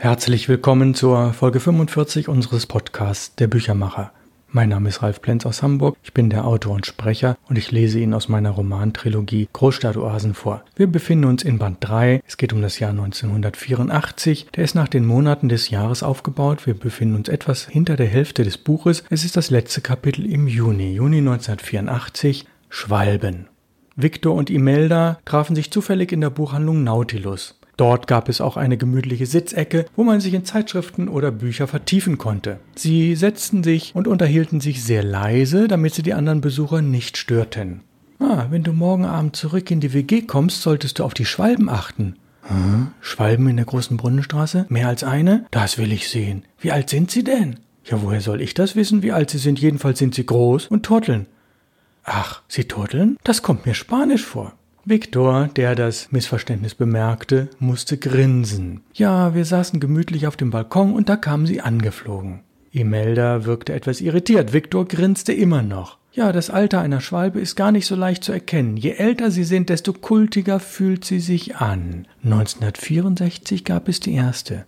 Herzlich willkommen zur Folge 45 unseres Podcasts Der Büchermacher. Mein Name ist Ralf Plenz aus Hamburg, ich bin der Autor und Sprecher und ich lese Ihnen aus meiner Romantrilogie Großstadtoasen vor. Wir befinden uns in Band 3, es geht um das Jahr 1984, der ist nach den Monaten des Jahres aufgebaut, wir befinden uns etwas hinter der Hälfte des Buches, es ist das letzte Kapitel im Juni, Juni 1984, Schwalben. Victor und Imelda trafen sich zufällig in der Buchhandlung Nautilus. Dort gab es auch eine gemütliche Sitzecke, wo man sich in Zeitschriften oder Bücher vertiefen konnte. Sie setzten sich und unterhielten sich sehr leise, damit sie die anderen Besucher nicht störten. Ah, wenn du morgen Abend zurück in die WG kommst, solltest du auf die Schwalben achten. Hm? Schwalben in der großen Brunnenstraße? Mehr als eine? Das will ich sehen. Wie alt sind sie denn? Ja, woher soll ich das wissen, wie alt sie sind? Jedenfalls sind sie groß und turteln. Ach, sie turteln? Das kommt mir spanisch vor. Viktor, der das Missverständnis bemerkte, musste grinsen. Ja, wir saßen gemütlich auf dem Balkon und da kamen sie angeflogen. Imelda wirkte etwas irritiert. Viktor grinste immer noch. Ja, das Alter einer Schwalbe ist gar nicht so leicht zu erkennen. Je älter sie sind, desto kultiger fühlt sie sich an. 1964 gab es die erste.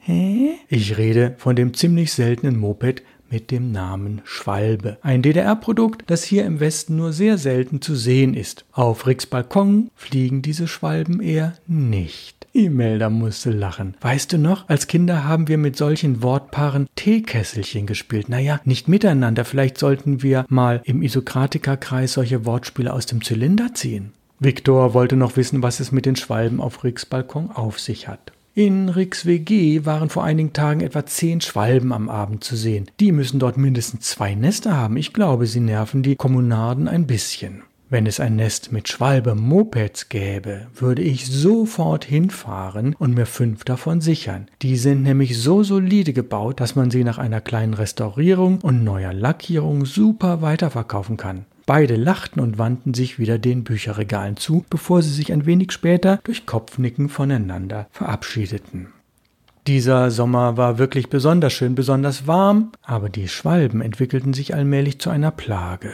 Hä? Ich rede von dem ziemlich seltenen Moped mit dem Namen Schwalbe. Ein DDR-Produkt, das hier im Westen nur sehr selten zu sehen ist. Auf Ricks Balkon fliegen diese Schwalben eher nicht. Imelda musste lachen. Weißt du noch, als Kinder haben wir mit solchen Wortpaaren Teekesselchen gespielt. Naja, nicht miteinander. Vielleicht sollten wir mal im Isokratikerkreis solche Wortspiele aus dem Zylinder ziehen. Viktor wollte noch wissen, was es mit den Schwalben auf Ricks Balkon auf sich hat. In Ricks WG waren vor einigen Tagen etwa zehn Schwalben am Abend zu sehen. Die müssen dort mindestens zwei Nester haben. Ich glaube, sie nerven die Kommunarden ein bisschen. Wenn es ein Nest mit Schwalbe-Mopeds gäbe, würde ich sofort hinfahren und mir fünf davon sichern. Die sind nämlich so solide gebaut, dass man sie nach einer kleinen Restaurierung und neuer Lackierung super weiterverkaufen kann. Beide lachten und wandten sich wieder den Bücherregalen zu, bevor sie sich ein wenig später durch Kopfnicken voneinander verabschiedeten. Dieser Sommer war wirklich besonders schön, besonders warm, aber die Schwalben entwickelten sich allmählich zu einer Plage.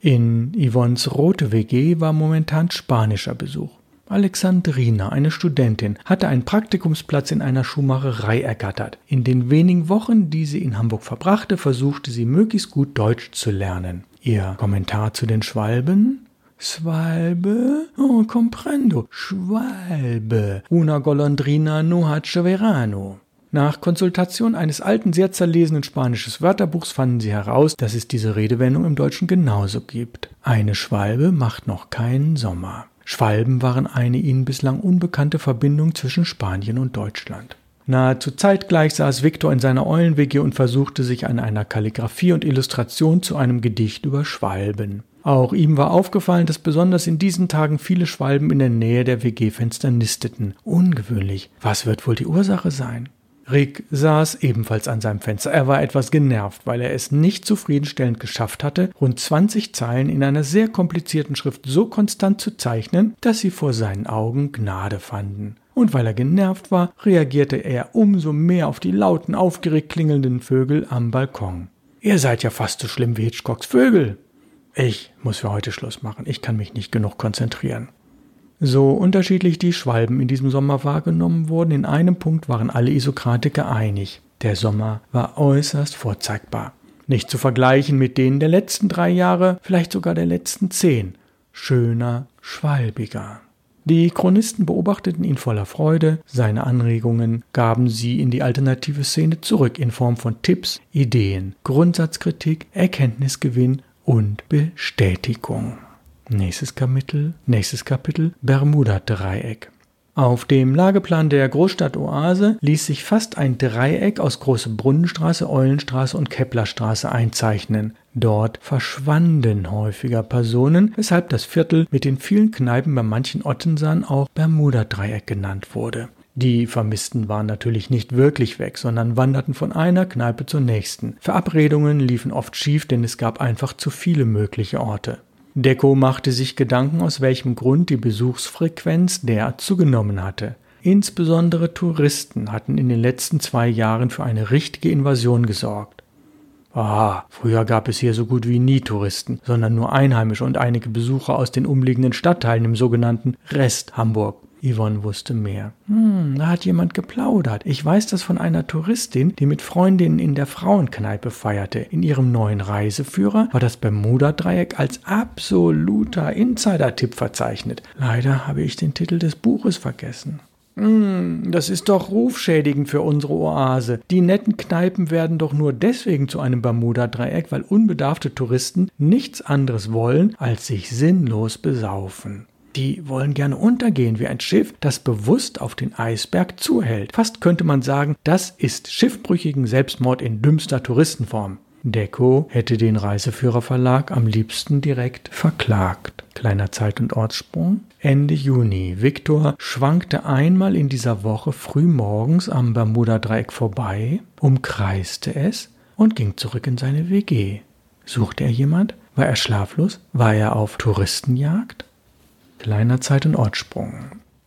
In Yvonnes rote WG war momentan spanischer Besuch. Alexandrina, eine Studentin, hatte einen Praktikumsplatz in einer Schuhmacherei ergattert. In den wenigen Wochen, die sie in Hamburg verbrachte, versuchte sie möglichst gut Deutsch zu lernen. Ihr Kommentar zu den Schwalben? Schwalbe? Oh, comprendo. Schwalbe. Una golondrina no hace verano. Nach Konsultation eines alten, sehr zerlesenen spanischen Wörterbuchs fanden sie heraus, dass es diese Redewendung im Deutschen genauso gibt. Eine Schwalbe macht noch keinen Sommer. Schwalben waren eine ihnen bislang unbekannte Verbindung zwischen Spanien und Deutschland. Nahezu zeitgleich saß Viktor in seiner Eulenwege und versuchte sich an einer Kalligraphie und Illustration zu einem Gedicht über Schwalben. Auch ihm war aufgefallen, dass besonders in diesen Tagen viele Schwalben in der Nähe der WG-Fenster nisteten. Ungewöhnlich. Was wird wohl die Ursache sein? Rick saß ebenfalls an seinem Fenster. Er war etwas genervt, weil er es nicht zufriedenstellend geschafft hatte, rund 20 Zeilen in einer sehr komplizierten Schrift so konstant zu zeichnen, dass sie vor seinen Augen Gnade fanden. Und weil er genervt war, reagierte er umso mehr auf die lauten, aufgeregt klingelnden Vögel am Balkon. Ihr seid ja fast so schlimm wie Hitchcocks Vögel. Ich muss für heute Schluss machen. Ich kann mich nicht genug konzentrieren. So unterschiedlich die Schwalben in diesem Sommer wahrgenommen wurden, in einem Punkt waren alle Isokratiker einig. Der Sommer war äußerst vorzeigbar. Nicht zu vergleichen mit denen der letzten drei Jahre, vielleicht sogar der letzten zehn. Schöner, schwalbiger. Die Chronisten beobachteten ihn voller Freude, seine Anregungen gaben sie in die alternative Szene zurück in Form von Tipps, Ideen, Grundsatzkritik, Erkenntnisgewinn und Bestätigung. Nächstes Kapitel, nächstes Kapitel, Bermuda-Dreieck. Auf dem Lageplan der Großstadt Oase ließ sich fast ein Dreieck aus Große Brunnenstraße, Eulenstraße und Keplerstraße einzeichnen. Dort verschwanden häufiger Personen, weshalb das Viertel mit den vielen Kneipen bei manchen Ottensaan auch Bermuda-Dreieck genannt wurde. Die Vermissten waren natürlich nicht wirklich weg, sondern wanderten von einer Kneipe zur nächsten. Verabredungen liefen oft schief, denn es gab einfach zu viele mögliche Orte. Deco machte sich Gedanken, aus welchem Grund die Besuchsfrequenz derart zugenommen hatte. Insbesondere Touristen hatten in den letzten zwei Jahren für eine richtige Invasion gesorgt. Ah, früher gab es hier so gut wie nie Touristen, sondern nur Einheimische und einige Besucher aus den umliegenden Stadtteilen im sogenannten Rest Hamburg. Yvonne wusste mehr. Hm, da hat jemand geplaudert. Ich weiß das von einer Touristin, die mit Freundinnen in der Frauenkneipe feierte. In ihrem neuen Reiseführer war das Bermuda-Dreieck als absoluter Insider-Tipp verzeichnet. Leider habe ich den Titel des Buches vergessen. Hm, das ist doch rufschädigend für unsere Oase. Die netten Kneipen werden doch nur deswegen zu einem Bermuda-Dreieck, weil unbedarfte Touristen nichts anderes wollen, als sich sinnlos besaufen. Die wollen gerne untergehen wie ein Schiff, das bewusst auf den Eisberg zuhält. Fast könnte man sagen, das ist schiffbrüchigen Selbstmord in dümmster Touristenform. Deco hätte den Reiseführerverlag am liebsten direkt verklagt. Kleiner Zeit- und Ortssprung. Ende Juni. Viktor schwankte einmal in dieser Woche früh morgens am Bermuda-Dreieck vorbei, umkreiste es und ging zurück in seine WG. Suchte er jemand? War er schlaflos? War er auf Touristenjagd? Kleiner Zeit- und Ortssprung.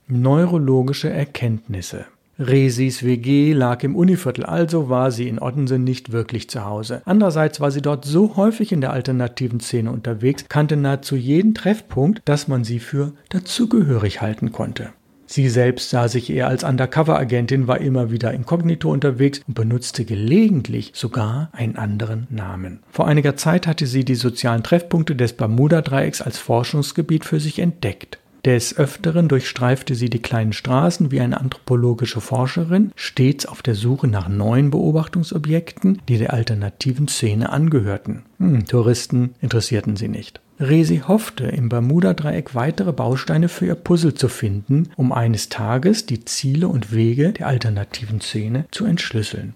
Neurologische Erkenntnisse. Resis WG lag im Univiertel, also war sie in Ottensen nicht wirklich zu Hause. Andererseits war sie dort so häufig in der alternativen Szene unterwegs, kannte nahezu jeden Treffpunkt, dass man sie für dazugehörig halten konnte. Sie selbst sah sich eher als Undercover-Agentin, war immer wieder inkognito unterwegs und benutzte gelegentlich sogar einen anderen Namen. Vor einiger Zeit hatte sie die sozialen Treffpunkte des Bermuda-Dreiecks als Forschungsgebiet für sich entdeckt. Des Öfteren durchstreifte sie die kleinen Straßen wie eine anthropologische Forscherin, stets auf der Suche nach neuen Beobachtungsobjekten, die der alternativen Szene angehörten. Hm, Touristen interessierten sie nicht. Resi hoffte, im Bermuda-Dreieck weitere Bausteine für ihr Puzzle zu finden, um eines Tages die Ziele und Wege der alternativen Szene zu entschlüsseln.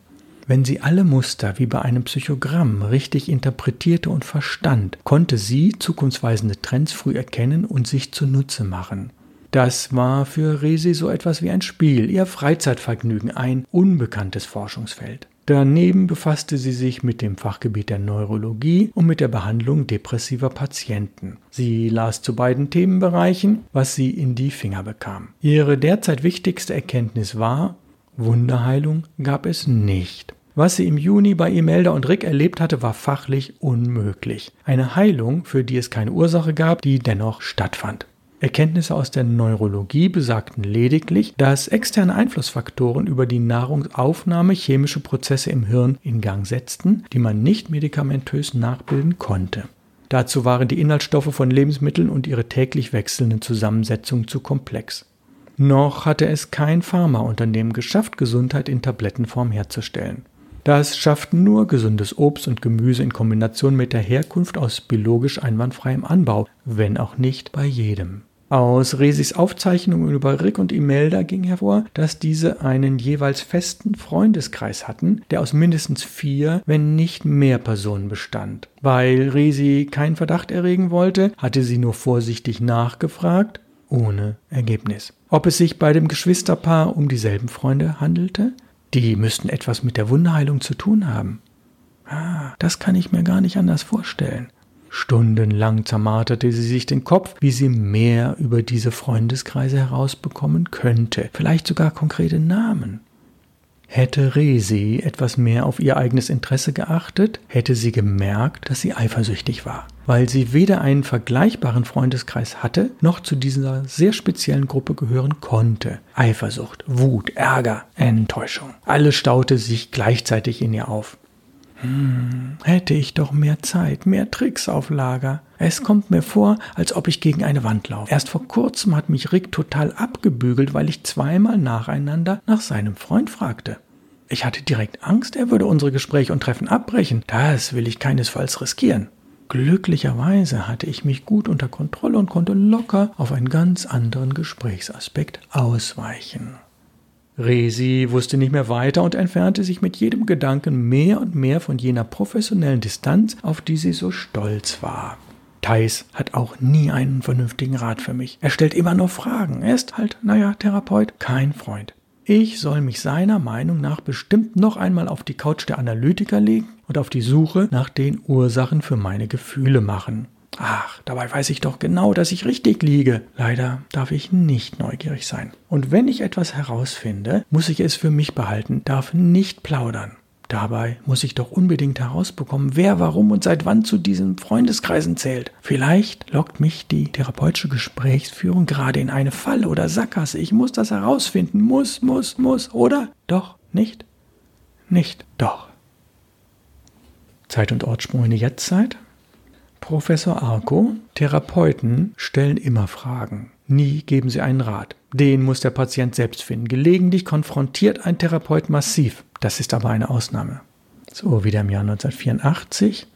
Wenn sie alle Muster wie bei einem Psychogramm richtig interpretierte und verstand, konnte sie zukunftsweisende Trends früh erkennen und sich zunutze machen. Das war für Resi so etwas wie ein Spiel, ihr Freizeitvergnügen, ein unbekanntes Forschungsfeld. Daneben befasste sie sich mit dem Fachgebiet der Neurologie und mit der Behandlung depressiver Patienten. Sie las zu beiden Themenbereichen, was sie in die Finger bekam. Ihre derzeit wichtigste Erkenntnis war, Wunderheilung gab es nicht. Was sie im Juni bei Imelda und Rick erlebt hatte, war fachlich unmöglich. Eine Heilung, für die es keine Ursache gab, die dennoch stattfand. Erkenntnisse aus der Neurologie besagten lediglich, dass externe Einflussfaktoren über die Nahrungsaufnahme chemische Prozesse im Hirn in Gang setzten, die man nicht medikamentös nachbilden konnte. Dazu waren die Inhaltsstoffe von Lebensmitteln und ihre täglich wechselnden Zusammensetzungen zu komplex. Noch hatte es kein Pharmaunternehmen geschafft, Gesundheit in Tablettenform herzustellen. Das schafften nur gesundes Obst und Gemüse in Kombination mit der Herkunft aus biologisch einwandfreiem Anbau, wenn auch nicht bei jedem. Aus Resis Aufzeichnungen über Rick und Imelda ging hervor, dass diese einen jeweils festen Freundeskreis hatten, der aus mindestens vier, wenn nicht mehr Personen bestand. Weil Resi keinen Verdacht erregen wollte, hatte sie nur vorsichtig nachgefragt, ohne Ergebnis. Ob es sich bei dem Geschwisterpaar um dieselben Freunde handelte? Die müssten etwas mit der Wunderheilung zu tun haben. Ah, das kann ich mir gar nicht anders vorstellen. Stundenlang zermarterte sie sich den Kopf, wie sie mehr über diese Freundeskreise herausbekommen könnte, vielleicht sogar konkrete Namen. Hätte Resi etwas mehr auf ihr eigenes Interesse geachtet, hätte sie gemerkt, dass sie eifersüchtig war, weil sie weder einen vergleichbaren Freundeskreis hatte, noch zu dieser sehr speziellen Gruppe gehören konnte. Eifersucht, Wut, Ärger, Enttäuschung. Alles staute sich gleichzeitig in ihr auf. Hm, hätte ich doch mehr Zeit, mehr Tricks auf Lager. Es kommt mir vor, als ob ich gegen eine Wand laufe. Erst vor kurzem hat mich Rick total abgebügelt, weil ich zweimal nacheinander nach seinem Freund fragte. Ich hatte direkt Angst, er würde unsere Gespräche und Treffen abbrechen. Das will ich keinesfalls riskieren. Glücklicherweise hatte ich mich gut unter Kontrolle und konnte locker auf einen ganz anderen Gesprächsaspekt ausweichen. Resi wusste nicht mehr weiter und entfernte sich mit jedem Gedanken mehr und mehr von jener professionellen Distanz, auf die sie so stolz war. Theis hat auch nie einen vernünftigen Rat für mich. Er stellt immer nur Fragen. Er ist halt, naja, Therapeut, kein Freund. Ich soll mich seiner Meinung nach bestimmt noch einmal auf die Couch der Analytiker legen und auf die Suche nach den Ursachen für meine Gefühle machen. Ach, dabei weiß ich doch genau, dass ich richtig liege. Leider darf ich nicht neugierig sein. Und wenn ich etwas herausfinde, muss ich es für mich behalten, darf nicht plaudern. Dabei muss ich doch unbedingt herausbekommen, wer, warum und seit wann zu diesen Freundeskreisen zählt. Vielleicht lockt mich die therapeutische Gesprächsführung gerade in eine Falle oder Sackgasse. Ich muss das herausfinden. Muss, muss, muss. Oder? Doch, nicht? Nicht, doch. Zeit- und Ortssprung in die Jetztzeit. Professor Arco, Therapeuten stellen immer Fragen. Nie geben sie einen Rat. Den muss der Patient selbst finden. Gelegentlich konfrontiert ein Therapeut massiv. Das ist aber eine Ausnahme. So, wieder im Jahr 1984.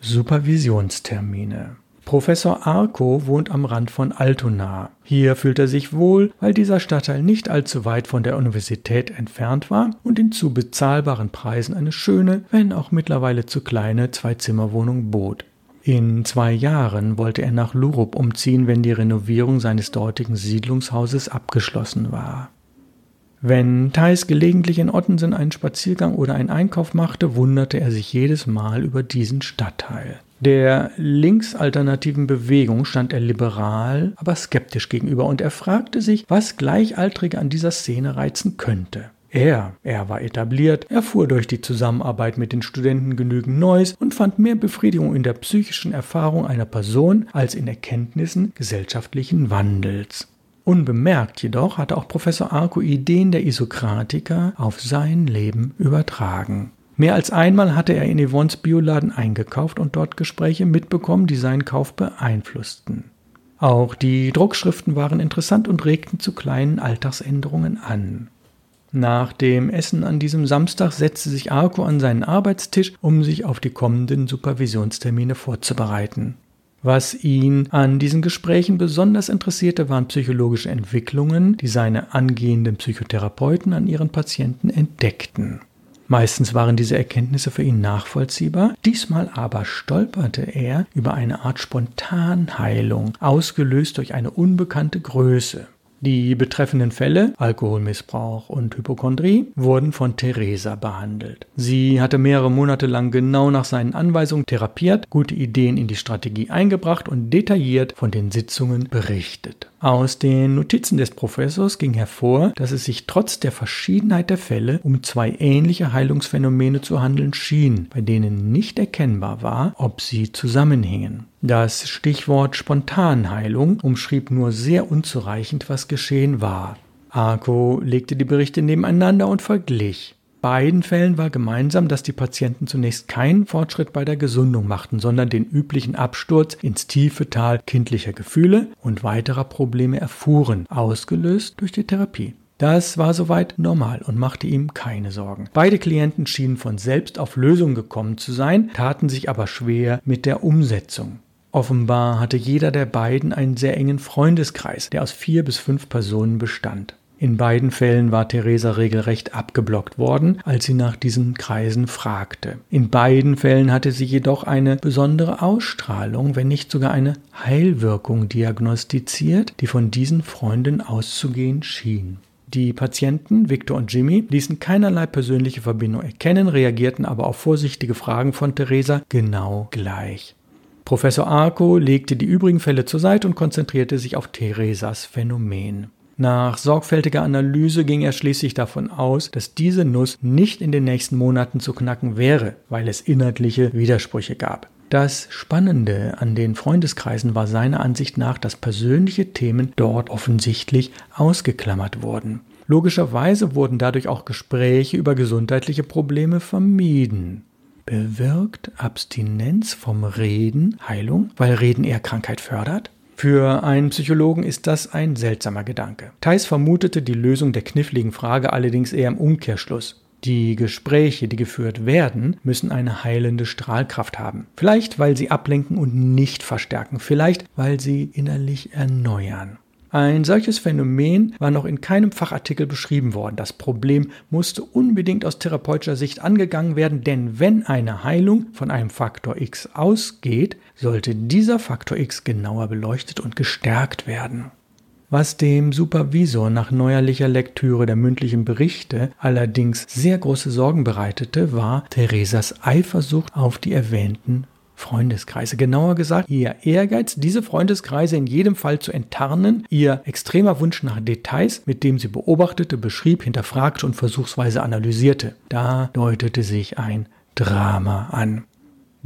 Supervisionstermine. Professor Arco wohnt am Rand von Altona. Hier fühlt er sich wohl, weil dieser Stadtteil nicht allzu weit von der Universität entfernt war und ihn zu bezahlbaren Preisen eine schöne, wenn auch mittlerweile zu kleine Zwei-Zimmer-Wohnung bot. In zwei Jahren wollte er nach Lurup umziehen, wenn die Renovierung seines dortigen Siedlungshauses abgeschlossen war. Wenn Thais gelegentlich in Ottensen einen Spaziergang oder einen Einkauf machte, wunderte er sich jedes Mal über diesen Stadtteil. Der linksalternativen Bewegung stand er liberal, aber skeptisch gegenüber und er fragte sich, was Gleichaltrige an dieser Szene reizen könnte. Er, er war etabliert, erfuhr durch die Zusammenarbeit mit den Studenten genügend Neues und fand mehr Befriedigung in der psychischen Erfahrung einer Person als in Erkenntnissen gesellschaftlichen Wandels. Unbemerkt jedoch hatte auch Professor Arco Ideen der Isokratiker auf sein Leben übertragen. Mehr als einmal hatte er in Yvonnes Bioladen eingekauft und dort Gespräche mitbekommen, die seinen Kauf beeinflussten. Auch die Druckschriften waren interessant und regten zu kleinen Alltagsänderungen an. Nach dem Essen an diesem Samstag setzte sich Arco an seinen Arbeitstisch, um sich auf die kommenden Supervisionstermine vorzubereiten. Was ihn an diesen Gesprächen besonders interessierte, waren psychologische Entwicklungen, die seine angehenden Psychotherapeuten an ihren Patienten entdeckten. Meistens waren diese Erkenntnisse für ihn nachvollziehbar, diesmal aber stolperte er über eine Art Spontanheilung, ausgelöst durch eine unbekannte Größe. Die betreffenden Fälle, Alkoholmissbrauch und Hypochondrie, wurden von Theresa behandelt. Sie hatte mehrere Monate lang genau nach seinen Anweisungen therapiert, gute Ideen in die Strategie eingebracht und detailliert von den Sitzungen berichtet. Aus den Notizen des Professors ging hervor, dass es sich trotz der Verschiedenheit der Fälle um zwei ähnliche Heilungsphänomene zu handeln schien, bei denen nicht erkennbar war, ob sie zusammenhingen. Das Stichwort Spontanheilung umschrieb nur sehr unzureichend, was geschehen war. Arco legte die Berichte nebeneinander und verglich beiden Fällen war gemeinsam, dass die Patienten zunächst keinen Fortschritt bei der Gesundung machten, sondern den üblichen Absturz ins tiefe Tal kindlicher Gefühle und weiterer Probleme erfuhren, ausgelöst durch die Therapie. Das war soweit normal und machte ihm keine Sorgen. Beide Klienten schienen von selbst auf Lösungen gekommen zu sein, taten sich aber schwer mit der Umsetzung. Offenbar hatte jeder der beiden einen sehr engen Freundeskreis, der aus vier bis fünf Personen bestand. In beiden Fällen war Theresa regelrecht abgeblockt worden, als sie nach diesen Kreisen fragte. In beiden Fällen hatte sie jedoch eine besondere Ausstrahlung, wenn nicht sogar eine Heilwirkung diagnostiziert, die von diesen Freunden auszugehen schien. Die Patienten, Victor und Jimmy, ließen keinerlei persönliche Verbindung erkennen, reagierten aber auf vorsichtige Fragen von Theresa genau gleich. Professor Arco legte die übrigen Fälle zur Seite und konzentrierte sich auf Theresas Phänomen. Nach sorgfältiger Analyse ging er schließlich davon aus, dass diese Nuss nicht in den nächsten Monaten zu knacken wäre, weil es inhaltliche Widersprüche gab. Das Spannende an den Freundeskreisen war seiner Ansicht nach, dass persönliche Themen dort offensichtlich ausgeklammert wurden. Logischerweise wurden dadurch auch Gespräche über gesundheitliche Probleme vermieden. Bewirkt Abstinenz vom Reden Heilung, weil Reden eher Krankheit fördert? Für einen Psychologen ist das ein seltsamer Gedanke. Theis vermutete die Lösung der kniffligen Frage allerdings eher im Umkehrschluss. Die Gespräche, die geführt werden, müssen eine heilende Strahlkraft haben. Vielleicht, weil sie ablenken und nicht verstärken. Vielleicht, weil sie innerlich erneuern. Ein solches Phänomen war noch in keinem Fachartikel beschrieben worden. Das Problem musste unbedingt aus therapeutischer Sicht angegangen werden, denn wenn eine Heilung von einem Faktor X ausgeht, sollte dieser Faktor X genauer beleuchtet und gestärkt werden. Was dem Supervisor nach neuerlicher Lektüre der mündlichen Berichte allerdings sehr große Sorgen bereitete, war Theresas Eifersucht auf die erwähnten Freundeskreise. Genauer gesagt, ihr Ehrgeiz, diese Freundeskreise in jedem Fall zu enttarnen, ihr extremer Wunsch nach Details, mit dem sie beobachtete, beschrieb, hinterfragte und versuchsweise analysierte. Da deutete sich ein Drama an.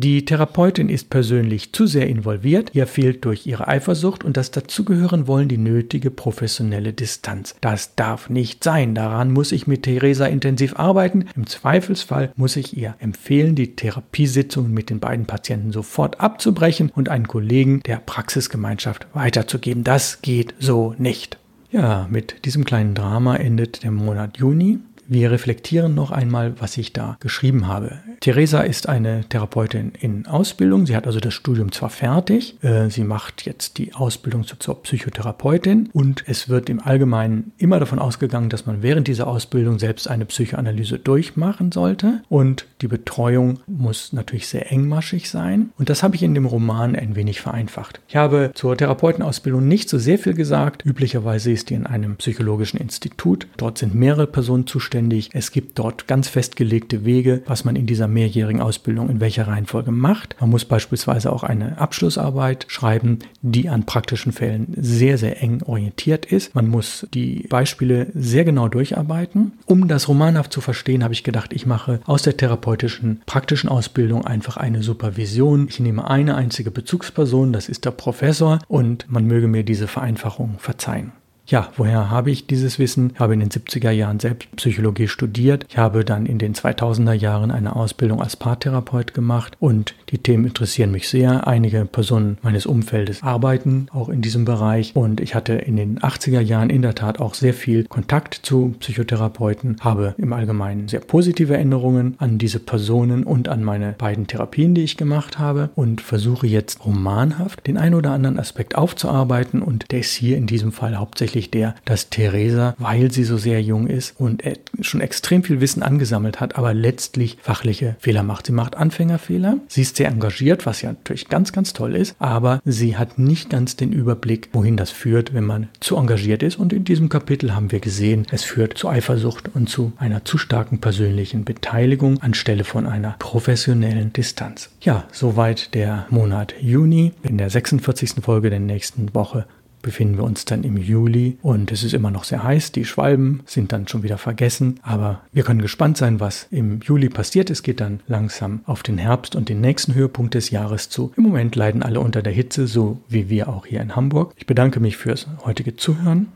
Die Therapeutin ist persönlich zu sehr involviert, ihr fehlt durch ihre Eifersucht und das dazugehören wollen die nötige professionelle Distanz. Das darf nicht sein. Daran muss ich mit Theresa intensiv arbeiten. Im Zweifelsfall muss ich ihr empfehlen, die Therapiesitzungen mit den beiden Patienten sofort abzubrechen und einen Kollegen der Praxisgemeinschaft weiterzugeben. Das geht so nicht. Ja, mit diesem kleinen Drama endet der Monat Juni. Wir reflektieren noch einmal, was ich da geschrieben habe. Theresa ist eine Therapeutin in Ausbildung. Sie hat also das Studium zwar fertig, äh, sie macht jetzt die Ausbildung zur Psychotherapeutin und es wird im Allgemeinen immer davon ausgegangen, dass man während dieser Ausbildung selbst eine Psychoanalyse durchmachen sollte und die Betreuung muss natürlich sehr engmaschig sein und das habe ich in dem Roman ein wenig vereinfacht. Ich habe zur Therapeutenausbildung nicht so sehr viel gesagt. Üblicherweise ist die in einem psychologischen Institut. Dort sind mehrere Personen zuständig zuständig. Es gibt dort ganz festgelegte Wege, was man in dieser mehrjährigen Ausbildung in welcher Reihenfolge macht. Man muss beispielsweise auch eine Abschlussarbeit schreiben, die an praktischen Fällen sehr, sehr eng orientiert ist. Man muss die Beispiele sehr genau durcharbeiten. Um das romanhaft zu verstehen, habe ich gedacht, ich mache aus der therapeutischen praktischen Ausbildung einfach eine Supervision. Ich nehme eine einzige Bezugsperson, das ist der Professor, und man möge mir diese Vereinfachung verzeihen. Ja, woher habe ich dieses Wissen? Ich habe in den 70er Jahren selbst Psychologie studiert. Ich habe dann in den 2000er Jahren eine Ausbildung als Paartherapeut gemacht und die Themen interessieren mich sehr. Einige Personen meines Umfeldes arbeiten auch in diesem Bereich und ich hatte in den 80er Jahren in der Tat auch sehr viel Kontakt zu Psychotherapeuten, habe im Allgemeinen sehr positive Erinnerungen an diese Personen und an meine beiden Therapien, die ich gemacht habe und versuche jetzt romanhaft den ein oder anderen Aspekt aufzuarbeiten und der ist hier in diesem Fall hauptsächlich tatsächlich der, dass Theresa, weil sie so sehr jung ist und schon extrem viel Wissen angesammelt hat, aber letztlich fachliche Fehler macht. Sie macht Anfängerfehler, sie ist sehr engagiert, was ja natürlich ganz, ganz toll ist, aber sie hat nicht ganz den Überblick, wohin das führt, wenn man zu engagiert ist. Und in diesem Kapitel haben wir gesehen, es führt zu Eifersucht und zu einer zu starken persönlichen Beteiligung anstelle von einer professionellen Distanz. Ja, soweit der Monat Juni. In der 46. Folge der nächsten Woche befinden wir uns dann im Juli und es ist immer noch sehr heiß. Die Schwalben sind dann schon wieder vergessen, aber wir können gespannt sein, was im Juli passiert. Es geht dann langsam auf den Herbst und den nächsten Höhepunkt des Jahres zu. Im Moment leiden alle unter der Hitze, so wie wir auch hier in Hamburg. Ich bedanke mich fürs heutige Zuhören.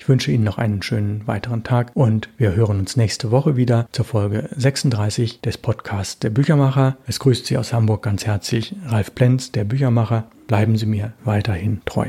Ich wünsche Ihnen noch einen schönen weiteren Tag und wir hören uns nächste Woche wieder zur Folge 36 des Podcasts Der Büchermacher. Es grüßt Sie aus Hamburg ganz herzlich Ralf Plenz, der Büchermacher. Bleiben Sie mir weiterhin treu.